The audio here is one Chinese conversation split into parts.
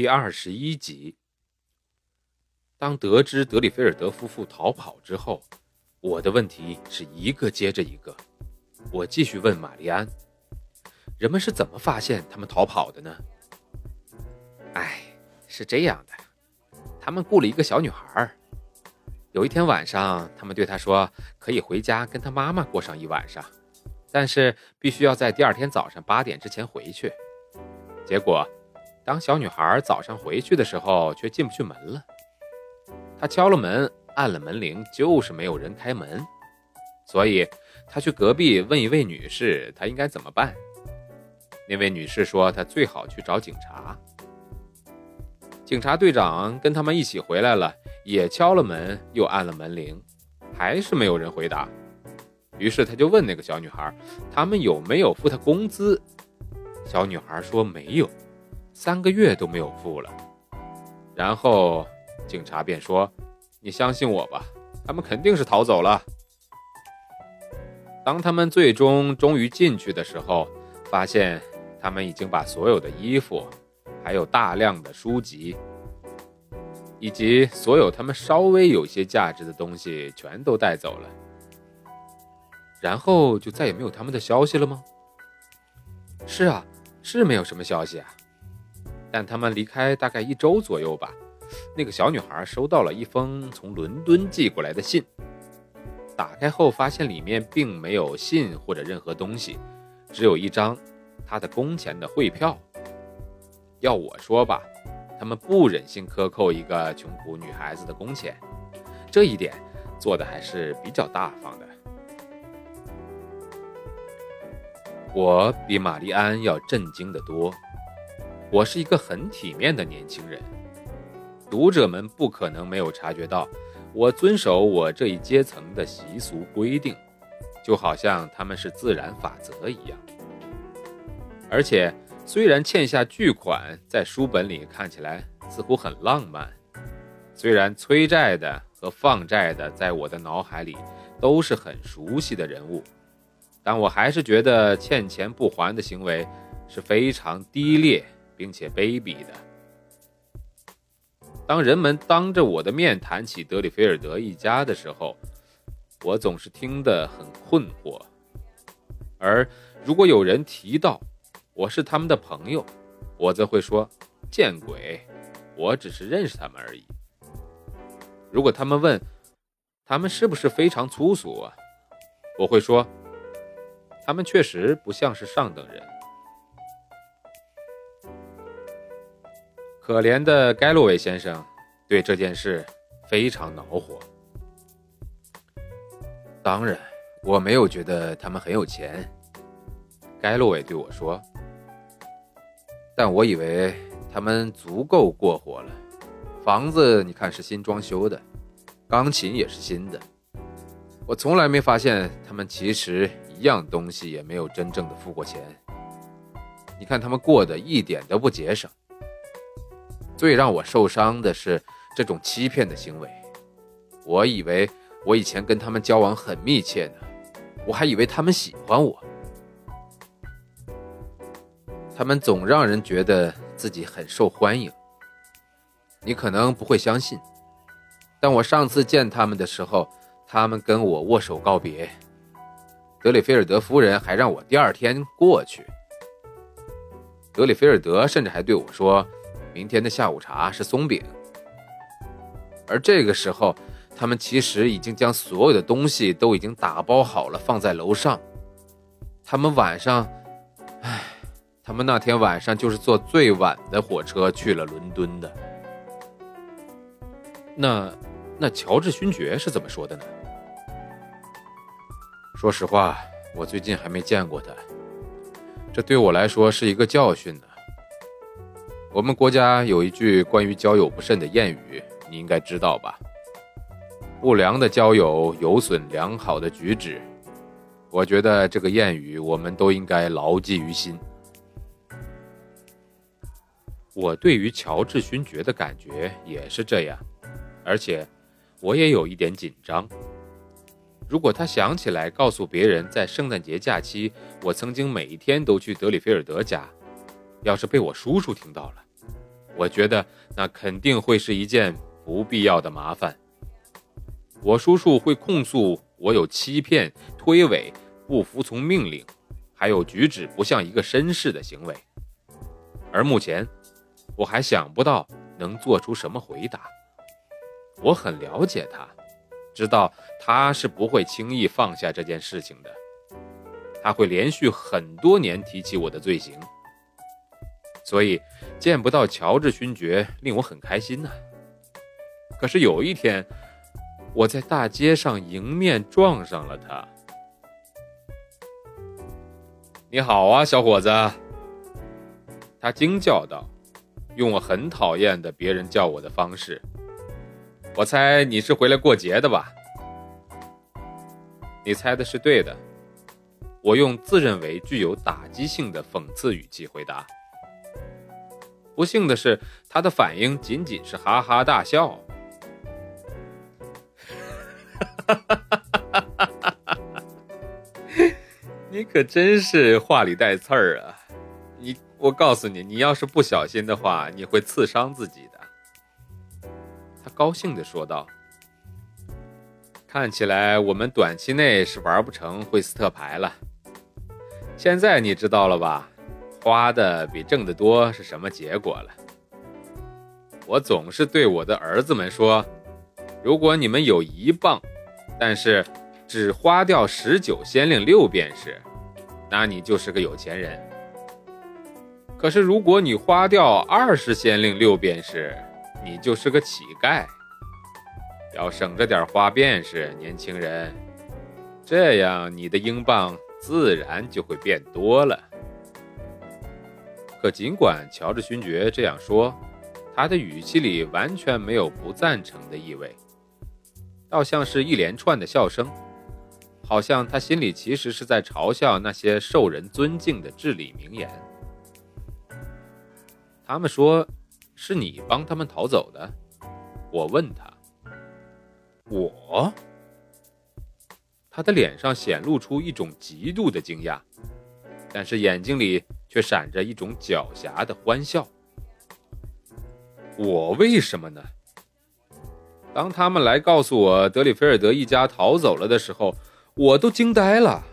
第二十一集。当得知德里菲尔德夫妇逃跑之后，我的问题是一个接着一个。我继续问玛丽安：“人们是怎么发现他们逃跑的呢？”哎，是这样的，他们雇了一个小女孩。有一天晚上，他们对她说：“可以回家跟她妈妈过上一晚上，但是必须要在第二天早上八点之前回去。”结果。当小女孩早上回去的时候，却进不去门了。她敲了门，按了门铃，就是没有人开门。所以她去隔壁问一位女士，她应该怎么办。那位女士说，她最好去找警察。警察队长跟他们一起回来了，也敲了门，又按了门铃，还是没有人回答。于是他就问那个小女孩，他们有没有付她工资？小女孩说没有。三个月都没有付了，然后警察便说：“你相信我吧，他们肯定是逃走了。”当他们最终终于进去的时候，发现他们已经把所有的衣服，还有大量的书籍，以及所有他们稍微有些价值的东西全都带走了。然后就再也没有他们的消息了吗？是啊，是没有什么消息啊。但他们离开大概一周左右吧，那个小女孩收到了一封从伦敦寄过来的信。打开后发现里面并没有信或者任何东西，只有一张她的工钱的汇票。要我说吧，他们不忍心克扣一个穷苦女孩子的工钱，这一点做的还是比较大方的。我比玛丽安要震惊的多。我是一个很体面的年轻人，读者们不可能没有察觉到，我遵守我这一阶层的习俗规定，就好像他们是自然法则一样。而且，虽然欠下巨款在书本里看起来似乎很浪漫，虽然催债的和放债的在我的脑海里都是很熟悉的人物，但我还是觉得欠钱不还的行为是非常低劣。并且卑鄙的。当人们当着我的面谈起德里菲尔德一家的时候，我总是听得很困惑；而如果有人提到我是他们的朋友，我则会说：“见鬼，我只是认识他们而已。”如果他们问他们是不是非常粗俗啊，我会说：“他们确实不像是上等人。”可怜的盖洛韦先生对这件事非常恼火。当然，我没有觉得他们很有钱。盖洛韦对我说：“但我以为他们足够过活了。房子你看是新装修的，钢琴也是新的。我从来没发现他们其实一样东西也没有真正的付过钱。你看他们过得一点都不节省。”最让我受伤的是这种欺骗的行为。我以为我以前跟他们交往很密切呢，我还以为他们喜欢我。他们总让人觉得自己很受欢迎。你可能不会相信，但我上次见他们的时候，他们跟我握手告别。德里菲尔德夫人还让我第二天过去。德里菲尔德甚至还对我说。明天的下午茶是松饼，而这个时候，他们其实已经将所有的东西都已经打包好了，放在楼上。他们晚上，唉，他们那天晚上就是坐最晚的火车去了伦敦的。那，那乔治勋爵是怎么说的呢？说实话，我最近还没见过他。这对我来说是一个教训呢。我们国家有一句关于交友不慎的谚语，你应该知道吧？不良的交友有损良好的举止。我觉得这个谚语我们都应该牢记于心。我对于乔治勋爵的感觉也是这样，而且我也有一点紧张。如果他想起来告诉别人，在圣诞节假期我曾经每一天都去德里菲尔德家，要是被我叔叔听到了，我觉得那肯定会是一件不必要的麻烦。我叔叔会控诉我有欺骗、推诿、不服从命令，还有举止不像一个绅士的行为。而目前，我还想不到能做出什么回答。我很了解他。知道他是不会轻易放下这件事情的，他会连续很多年提起我的罪行，所以见不到乔治勋爵令我很开心呐。可是有一天，我在大街上迎面撞上了他。你好啊，小伙子，他惊叫道，用我很讨厌的别人叫我的方式。我猜你是回来过节的吧？你猜的是对的。我用自认为具有打击性的讽刺语气回答。不幸的是，他的反应仅仅是哈哈大笑。你可真是话里带刺儿啊！你，我告诉你，你要是不小心的话，你会刺伤自己的。他高兴地说道：“看起来我们短期内是玩不成惠斯特牌了。现在你知道了吧？花的比挣的多是什么结果了？我总是对我的儿子们说：如果你们有一磅，但是只花掉十九先令六便士，那你就是个有钱人。可是如果你花掉二十先令六便士，你就是个乞丐，要省着点花便是，年轻人，这样你的英镑自然就会变多了。可尽管乔治勋爵这样说，他的语气里完全没有不赞成的意味，倒像是一连串的笑声，好像他心里其实是在嘲笑那些受人尊敬的至理名言。他们说。是你帮他们逃走的？我问他。我？他的脸上显露出一种极度的惊讶，但是眼睛里却闪着一种狡黠的欢笑。我为什么呢？当他们来告诉我德里菲尔德一家逃走了的时候，我都惊呆了。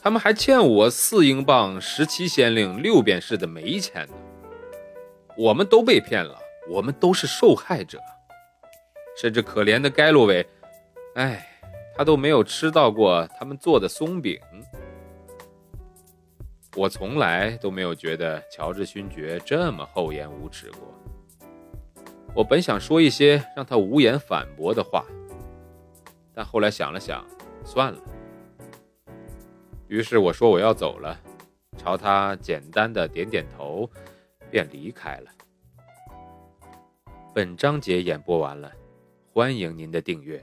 他们还欠我四英镑十七先令六便士的煤钱呢。我们都被骗了，我们都是受害者，甚至可怜的盖洛韦，哎，他都没有吃到过他们做的松饼。我从来都没有觉得乔治勋爵这么厚颜无耻过。我本想说一些让他无言反驳的话，但后来想了想，算了。于是我说我要走了，朝他简单的点点头。便离开了。本章节演播完了，欢迎您的订阅。